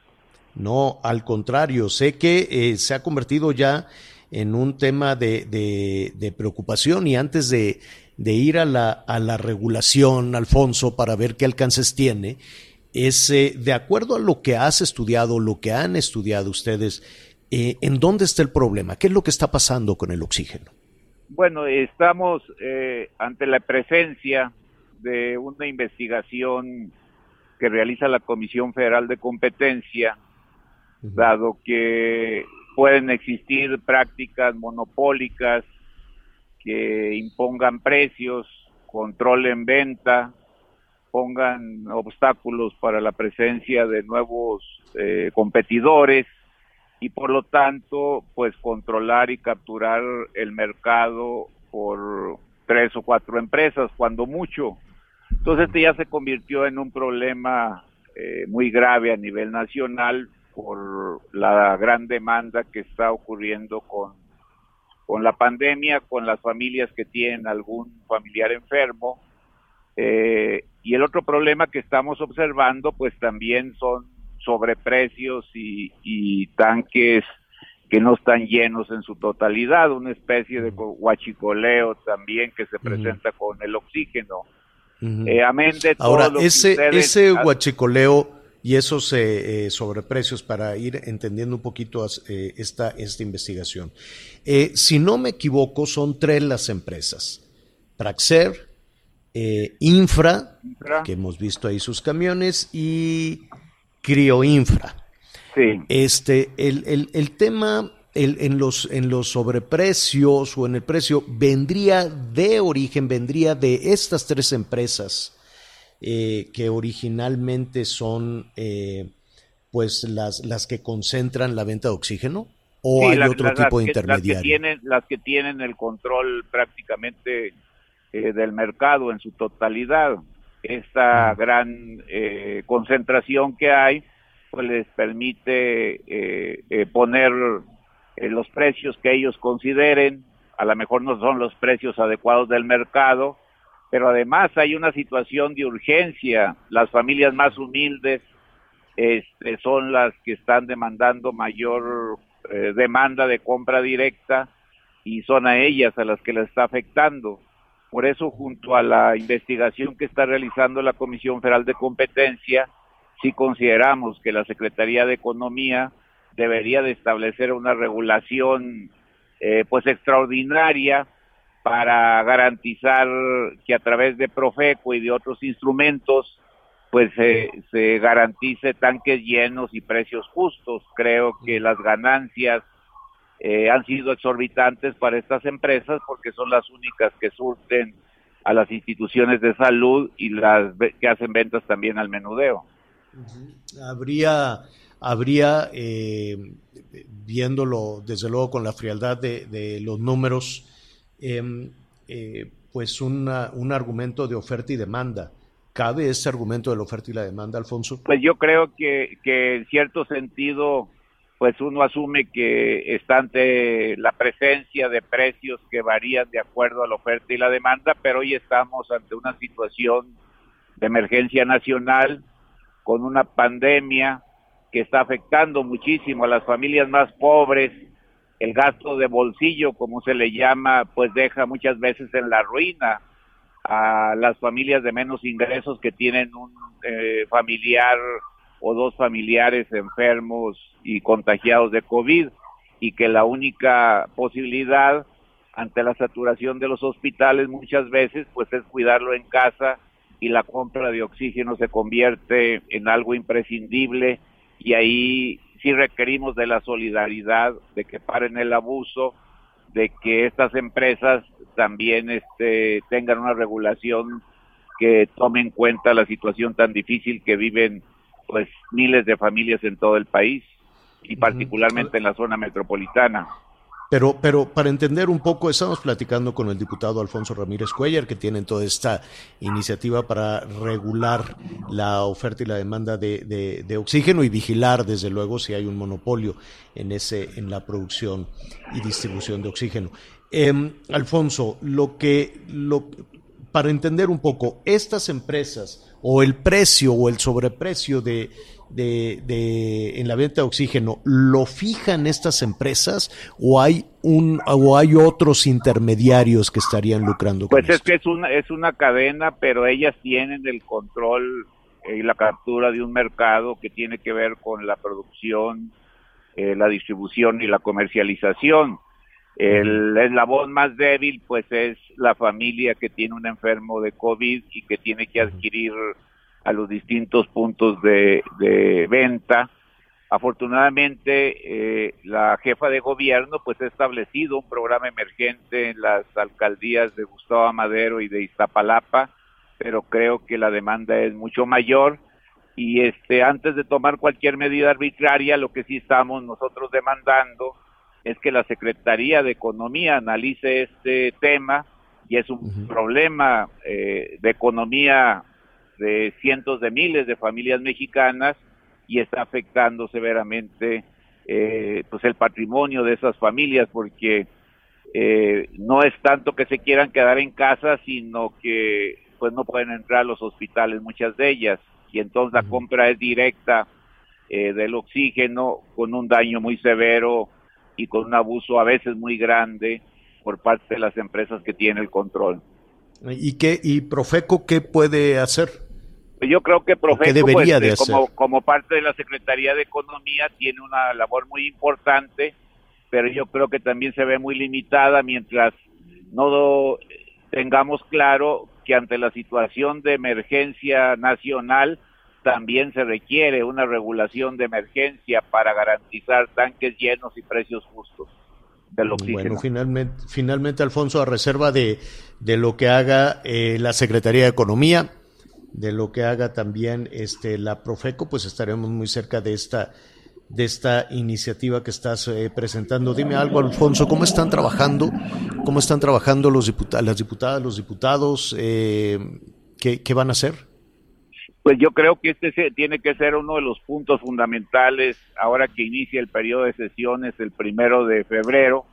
No, al contrario, sé que se ha convertido ya en un tema de, de preocupación y antes de, de ir a la, a la regulación, Alfonso, para ver qué alcances tiene, es eh, de acuerdo a lo que has estudiado, lo que han estudiado ustedes, eh, ¿en dónde está el problema? ¿Qué es lo que está pasando con el oxígeno? Bueno, estamos eh, ante la presencia de una investigación que realiza la Comisión Federal de Competencia, dado que pueden existir prácticas monopólicas que impongan precios, controlen venta, pongan obstáculos para la presencia de nuevos eh, competidores y por lo tanto pues controlar y capturar el mercado por tres o cuatro empresas cuando mucho. Entonces este ya se convirtió en un problema eh, muy grave a nivel nacional por la gran demanda que está ocurriendo con con la pandemia, con las familias que tienen algún familiar enfermo. Eh, y el otro problema que estamos observando, pues también son sobreprecios y, y tanques que no están llenos en su totalidad, una especie de huachicoleo también que se presenta con el oxígeno. Eh, amén de Ahora, ese, ese huachicoleo y esos eh, eh, sobreprecios para ir entendiendo un poquito eh, esta, esta investigación. si no me equivoco, son tres las empresas. Praxer, Infra, que hemos visto ahí sus camiones, y Crioinfra. Sí. Este, el, el, el tema el, en, los, en los sobreprecios o en el precio vendría de origen, vendría de estas tres empresas eh, que originalmente son eh, pues las, las que concentran la venta de oxígeno? ¿O hay otro tipo de intermediario? Las que, tienen, las que tienen el control prácticamente eh, del mercado en su totalidad. Esta gran concentración que hay pues les permite poner los precios que ellos consideren, a lo mejor no son los precios adecuados del mercado, pero además hay una situación de urgencia. Las familias más humildes este, son las que están demandando mayor eh, demanda de compra directa y son a ellas a las que les está afectando. Por eso, junto a la investigación que está realizando la Comisión Federal de Competencia, sí consideramos que la Secretaría de Economía debería de establecer una regulación eh, pues extraordinaria para garantizar que a través de Profeco y de otros instrumentos pues se garantice tanques llenos y precios justos. Creo que las ganancias eh, han sido exorbitantes para estas empresas porque son las únicas que surten a las instituciones de salud y las que hacen ventas también al menudeo. Habría, habría eh, viéndolo desde luego con la frialdad de, de los números, Em, eh, pues un argumento de oferta y demanda. ¿Cabe ese argumento de la oferta y la demanda, Alfonso? Pues yo creo que, que en cierto sentido, pues uno asume que está ante la presencia de precios que varían de acuerdo a la oferta y la demanda, pero hoy estamos ante una situación de emergencia nacional con una pandemia que está afectando muchísimo a las familias más pobres, el gasto de bolsillo, como se le llama, pues deja muchas veces en la ruina a las familias de menos ingresos que tienen un eh, familiar o dos familiares enfermos y contagiados de COVID y que la única posibilidad ante la saturación de los hospitales muchas veces pues es cuidarlo en casa y la compra de oxígeno se convierte en algo imprescindible y ahí sí requerimos de la solidaridad, de que paren el abuso, de que estas empresas también este, tengan una regulación que tome en cuenta la situación tan difícil que viven pues miles de familias en todo el país y particularmente en la zona metropolitana. Pero, pero para entender un poco, estamos platicando con el diputado Alfonso Ramírez Cuellar, que tiene toda esta iniciativa para regular la oferta y la demanda de, de, oxígeno y vigilar, desde luego, si hay un monopolio en, ese, en la producción y distribución de oxígeno. Em, Alfonso, lo que, lo, para entender un poco, estas empresas o el precio o el sobreprecio de, de, de, en la venta de oxígeno lo fijan estas empresas o hay un o hay otros intermediarios que estarían lucrando pues es que es una es una cadena pero ellas tienen el control y la captura de un mercado que tiene que ver con la producción eh, la distribución y la comercialización. El eslabón más débil pues es la familia que tiene un enfermo de covid y que tiene que adquirir a los distintos puntos de, venta. Afortunadamente, eh, la jefa de gobierno pues ha establecido un programa emergente en las alcaldías de Gustavo Amadero y de Iztapalapa, pero creo que la demanda es mucho mayor y este antes de tomar cualquier medida arbitraria, lo que sí estamos nosotros demandando es que la Secretaría de Economía analice este tema y es un problema eh, de economía de cientos de miles de familias mexicanas y está afectando severamente eh, pues el patrimonio de esas familias porque eh, no es tanto que se quieran quedar en casa, sino que pues no pueden entrar a los hospitales muchas de ellas y entonces la compra es directa eh, del oxígeno con un daño muy severo y con un abuso a veces muy grande por parte de las empresas que tienen el control. ¿Y qué y Profeco qué puede hacer? Yo creo que Profeco, pues, eh, como, como parte de la Secretaría de Economía, tiene una labor muy importante, pero yo creo que también se ve muy limitada mientras no tengamos claro que ante la situación de emergencia nacional también se requiere una regulación de emergencia para garantizar tanques llenos y precios justos del oxígeno. Bueno, finalmente, finalmente Alfonso, a reserva de, de lo que haga eh, la Secretaría de Economía, de lo que haga también este la Profeco, pues estaremos muy cerca de esta de esta iniciativa que estás eh, presentando. Dime algo, Alfonso, ¿cómo están trabajando? ¿Cómo están trabajando los diputados, las diputadas, los diputados? Eh, ¿qué, van a hacer? Pues yo creo que este tiene que ser uno de los puntos fundamentales ahora que inicia el periodo de sesiones el primero de febrero.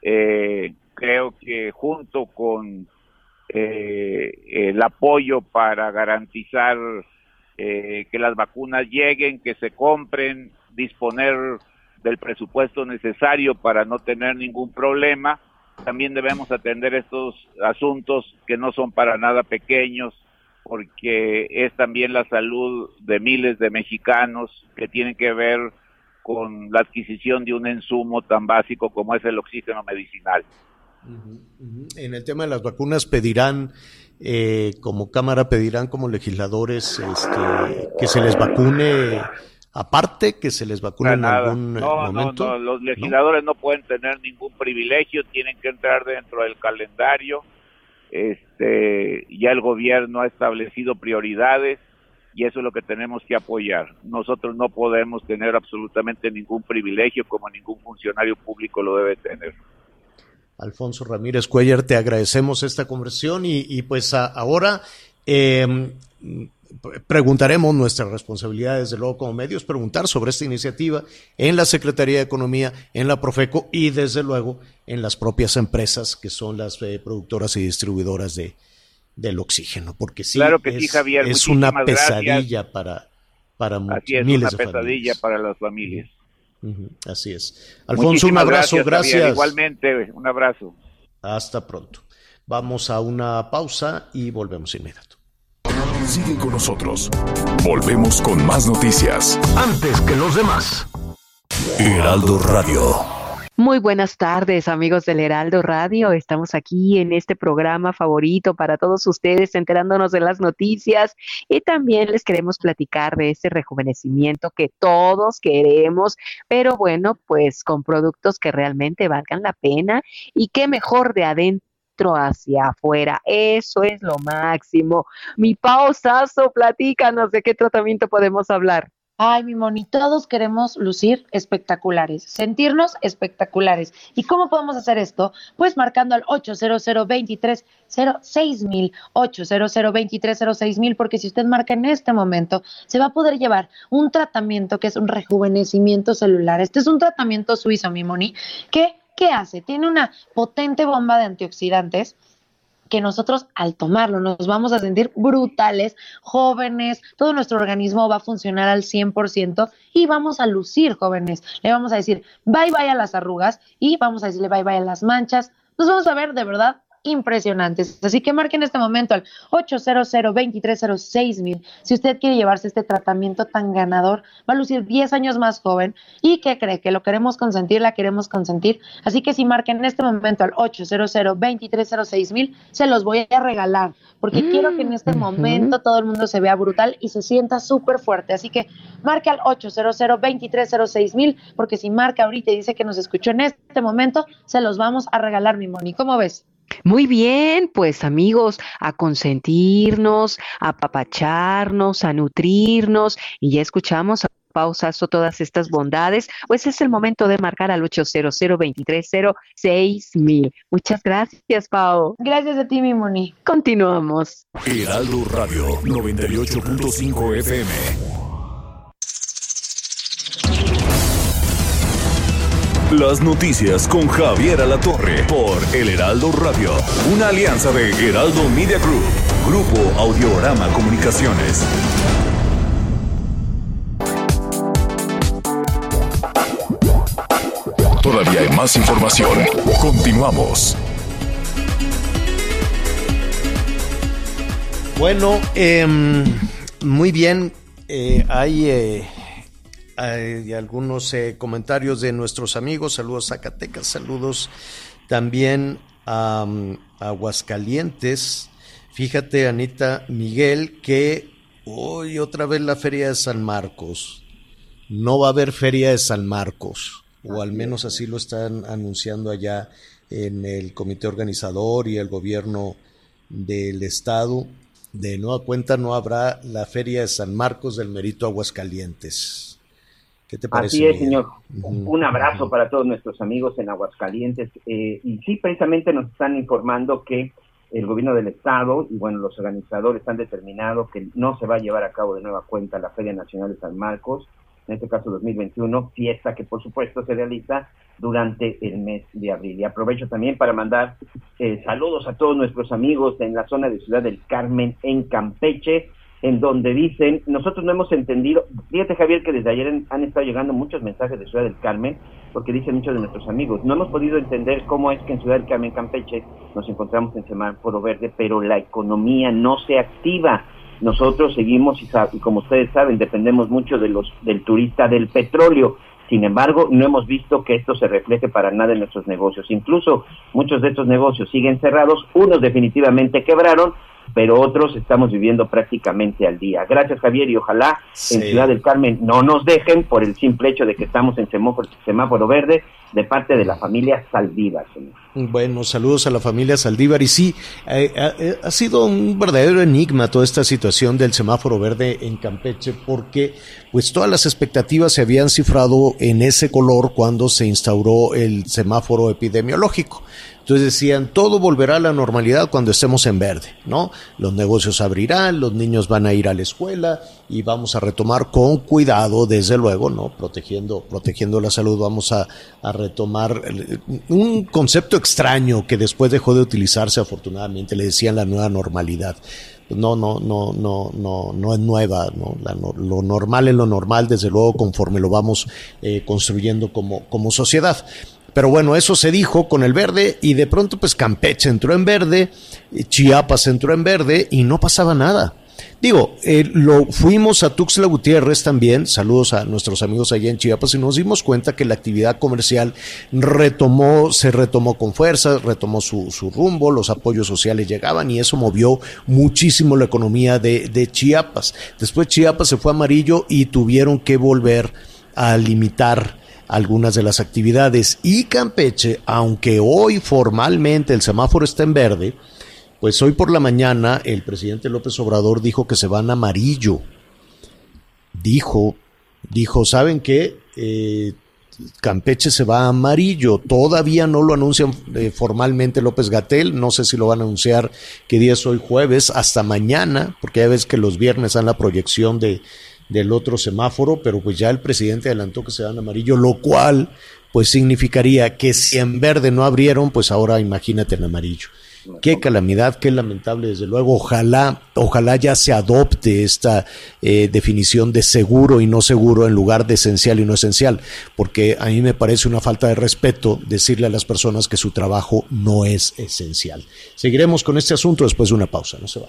Eh, creo que junto con el apoyo para garantizar que las vacunas lleguen, que se compren, disponer del presupuesto necesario para no tener ningún problema. También debemos atender estos asuntos que no son para nada pequeños, porque es también la salud de miles de mexicanos que tienen que ver con la adquisición de un insumo tan básico como es el oxígeno medicinal. En el tema de las vacunas pedirán, eh, como Cámara pedirán como legisladores, este, que se les vacune aparte que se les vacune en algún momento? No, no, los legisladores ¿No? pueden tener ningún privilegio, tienen que entrar dentro del calendario. Este, ya el gobierno ha establecido prioridades y eso es lo que tenemos que apoyar. Nosotros no podemos tener absolutamente ningún privilegio como ningún funcionario público lo debe tener. Alfonso Ramírez Cuellar, te agradecemos esta conversión y, y pues ahora eh, preguntaremos nuestra responsabilidad, desde luego, como medios, preguntar sobre esta iniciativa en la Secretaría de Economía, en la Profeco y, desde luego, en las propias empresas que son las eh, productoras y distribuidoras de, del oxígeno. Porque sí, claro que es, sí, Javier, es una pesadilla para, para Así es, miles una pesadilla para las familias. Así es. Alfonso, un abrazo, gracias. igualmente, un abrazo. Hasta pronto. Vamos a una pausa y volvemos inmediato. Sigue con nosotros. Volvemos con más noticias. Antes que los demás. Heraldo Radio. Muy buenas tardes, amigos del Heraldo Radio. Estamos aquí en este programa favorito para todos ustedes, enterándonos de las noticias y también les queremos platicar de ese rejuvenecimiento que todos queremos, pero bueno, pues con productos que realmente valgan la pena y qué mejor de adentro hacia afuera. Eso es lo máximo. Mi pausazo, platícanos de qué tratamiento podemos hablar. Ay, mi Moni, todos queremos lucir espectaculares, sentirnos espectaculares. ¿Y cómo podemos hacer esto? Pues marcando al 800 23 mil, 800 23 mil, porque si usted marca en este momento, se va a poder llevar un tratamiento que es un rejuvenecimiento celular. Este es un tratamiento suizo, mi Moni, que ¿qué hace? Tiene una potente bomba de antioxidantes que nosotros al tomarlo nos vamos a sentir brutales, jóvenes, todo nuestro organismo va a funcionar al 100% y vamos a lucir jóvenes. Le vamos a decir bye bye a las arrugas y vamos a decirle bye bye a las manchas. Nos vamos a ver de verdad impresionantes. Así que marquen este momento al 800 mil. Si usted quiere llevarse este tratamiento tan ganador, va a lucir 10 años más joven y que cree que lo queremos consentir, la queremos consentir. Así que si marquen en este momento al 800 mil, se los voy a regalar porque mm, quiero que en este momento todo el mundo se vea brutal y se sienta súper fuerte. Así que marque al 800 mil porque si marca ahorita y dice que nos escuchó en este momento, se los vamos a regalar, mi Moni. ¿Cómo ves? Muy bien, pues amigos, a consentirnos, a apapacharnos, a nutrirnos y ya escuchamos a pausazo todas estas bondades, pues es el momento de marcar al 800 mil. Muchas gracias, Pau. Gracias a ti, mi Moni. Continuamos. Heraldo Radio 98.5 FM. Las noticias con Javier Alatorre por El Heraldo Radio, una alianza de Heraldo Media Group, Grupo Audiorama Comunicaciones. Todavía hay más información. Continuamos. Bueno, em, muy bien. Eh, hay eh, hay algunos eh, comentarios de nuestros amigos. Saludos a Zacatecas, saludos también a, Aguascalientes. Fíjate, Anita Miguel, que hoy otra vez la Feria de San Marcos. No va a haber Feria de San Marcos, o al menos así lo están anunciando allá en el comité organizador y el gobierno del estado. De nueva cuenta no habrá la Feria de San Marcos del Merito Aguascalientes. Así es, señor. Un abrazo para todos nuestros amigos en Aguascalientes. Eh, y sí, precisamente nos están informando que el gobierno del estado y bueno, los organizadores han determinado que no se va a llevar a cabo de nueva cuenta la Feria Nacional de San Marcos, en este caso 2021, fiesta que por supuesto se realiza durante el mes de abril. Y aprovecho también para mandar eh, saludos a todos nuestros amigos en la zona de Ciudad del Carmen, en Campeche, en donde dicen, nosotros no hemos entendido, fíjate Javier que desde ayer han estado llegando muchos mensajes de Ciudad del Carmen, porque dicen muchos de nuestros amigos, no hemos podido entender cómo es que en Ciudad del Carmen, Campeche, nos encontramos en semáforo verde, pero la economía no se activa. Nosotros seguimos y, y como ustedes saben, dependemos mucho de los del turista del petróleo. Sin embargo, no hemos visto que esto se refleje para nada en nuestros negocios. Incluso muchos de estos negocios siguen cerrados, unos definitivamente quebraron, pero otros estamos viviendo prácticamente al día. Gracias Javier y ojalá en Ciudad del Carmen no nos dejen por el simple hecho de que estamos en semáforo, verde de parte de la familia Saldívar. Bueno, saludos a la familia Saldívar y sí, eh, eh, ha sido un verdadero enigma toda esta situación del semáforo verde en Campeche porque pues todas las expectativas se habían cifrado en ese color cuando se instauró el semáforo epidemiológico. Entonces decían, todo volverá a la normalidad cuando estemos en verde, ¿no? Los negocios abrirán, los niños van a ir a la escuela y vamos a retomar con cuidado, desde luego, ¿no? Protegiendo, protegiendo la salud, vamos a, a retomar un concepto extraño que después dejó de utilizarse, afortunadamente, le decían la nueva normalidad no, no, no, no, no, no es nueva, ¿no? lo normal es lo normal, desde luego, conforme lo vamos eh, construyendo como, como sociedad. Pero bueno, eso se dijo con el verde y de pronto pues Campeche entró en verde, Chiapas entró en verde y no pasaba nada. Digo, eh, lo fuimos a Tuxtla Gutiérrez también, saludos a nuestros amigos allá en Chiapas, y nos dimos cuenta que la actividad comercial retomó, se retomó con fuerza, retomó su, su rumbo, los apoyos sociales llegaban y eso movió muchísimo la economía de, de Chiapas. Después Chiapas se fue amarillo y tuvieron que volver a limitar algunas de las actividades. Y Campeche, aunque hoy formalmente el semáforo está en verde, pues hoy por la mañana el presidente López Obrador dijo que se van amarillo. Dijo, dijo, ¿saben qué? Eh, Campeche se va a amarillo. Todavía no lo anuncian eh, formalmente López Gatel. No sé si lo van a anunciar qué día es hoy jueves, hasta mañana, porque ya ves que los viernes dan la proyección de, del otro semáforo, pero pues ya el presidente adelantó que se dan amarillo, lo cual pues significaría que si en verde no abrieron, pues ahora imagínate en amarillo. Qué calamidad, qué lamentable, desde luego. Ojalá, ojalá ya se adopte esta eh, definición de seguro y no seguro en lugar de esencial y no esencial, porque a mí me parece una falta de respeto decirle a las personas que su trabajo no es esencial. Seguiremos con este asunto después de una pausa, no se va.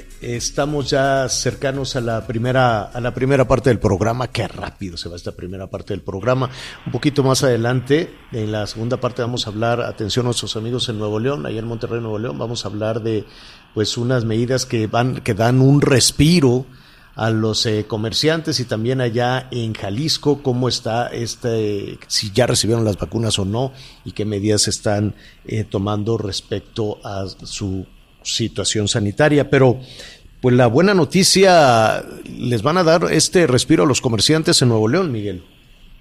Estamos ya cercanos a la primera a la primera parte del programa. Qué rápido se va esta primera parte del programa. Un poquito más adelante, en la segunda parte vamos a hablar, atención a nuestros amigos en Nuevo León, allá en Monterrey, Nuevo León, vamos a hablar de pues unas medidas que van que dan un respiro a los eh, comerciantes y también allá en Jalisco cómo está este si ya recibieron las vacunas o no y qué medidas están eh, tomando respecto a su situación sanitaria. Pero pues la buena noticia, les van a dar este respiro a los comerciantes en Nuevo León, Miguel.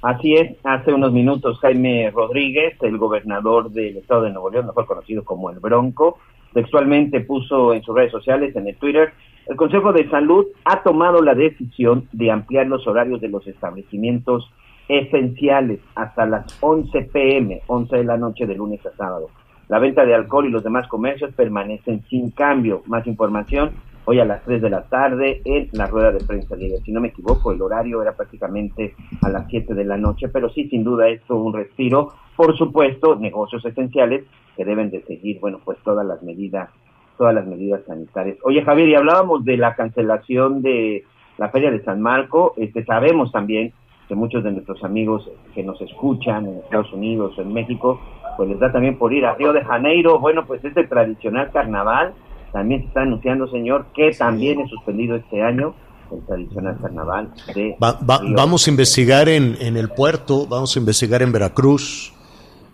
Así es, hace unos minutos Jaime Rodríguez, el gobernador del estado de Nuevo León, mejor conocido como el Bronco, textualmente puso en sus redes sociales, en el Twitter, el Consejo de Salud ha tomado la decisión de ampliar los horarios de los establecimientos esenciales hasta las 11 pm, 11 de la noche de lunes a sábado. La venta de alcohol y los demás comercios permanecen sin cambio. Más información hoy a las 3 de la tarde en la rueda de prensa. Si no me equivoco, el horario era prácticamente a las 7 de la noche, pero sí, sin duda, esto un respiro. Por supuesto, negocios esenciales que deben de seguir, bueno, pues todas las medidas, todas las medidas sanitarias. Oye, Javier, y hablábamos de la cancelación de la Feria de San Marco, este, sabemos también que muchos de nuestros amigos que nos escuchan en Estados Unidos o en México, pues les da también por ir a Río de Janeiro, bueno, pues este tradicional carnaval, también se está anunciando, señor, que también es suspendido este año el tradicional carnaval. De vamos a investigar en, en el puerto, vamos a investigar en Veracruz,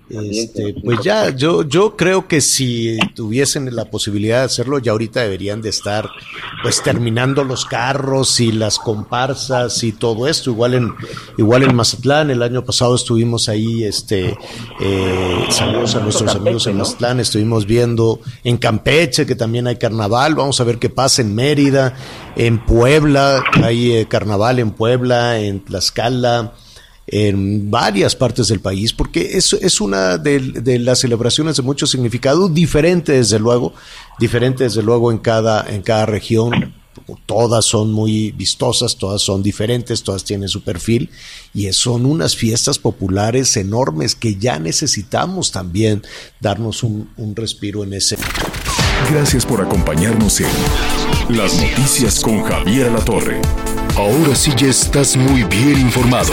este, pues ya, yo, yo creo que si tuviesen la posibilidad de hacerlo, ya ahorita deberían de estar pues terminando los carros y las comparsas y todo esto. Igual en, igual en Mazatlán, el año pasado estuvimos ahí, este, eh, saludos a nuestros amigos en Mazatlán, estuvimos viendo en Campeche que también hay carnaval, vamos a ver qué pasa en Mérida, en Puebla, hay eh, carnaval en Puebla, en Tlaxcala en varias partes del país, porque es, es una de, las celebraciones de mucho significado, diferente desde luego, diferente desde luego en cada, en cada región. Todas son muy vistosas, todas son diferentes, todas tienen su perfil y son unas fiestas populares enormes que ya necesitamos también darnos un, un respiro en ese. Gracias por acompañarnos en Las Noticias con Javier La Torre. Ahora sí ya estás muy bien informado.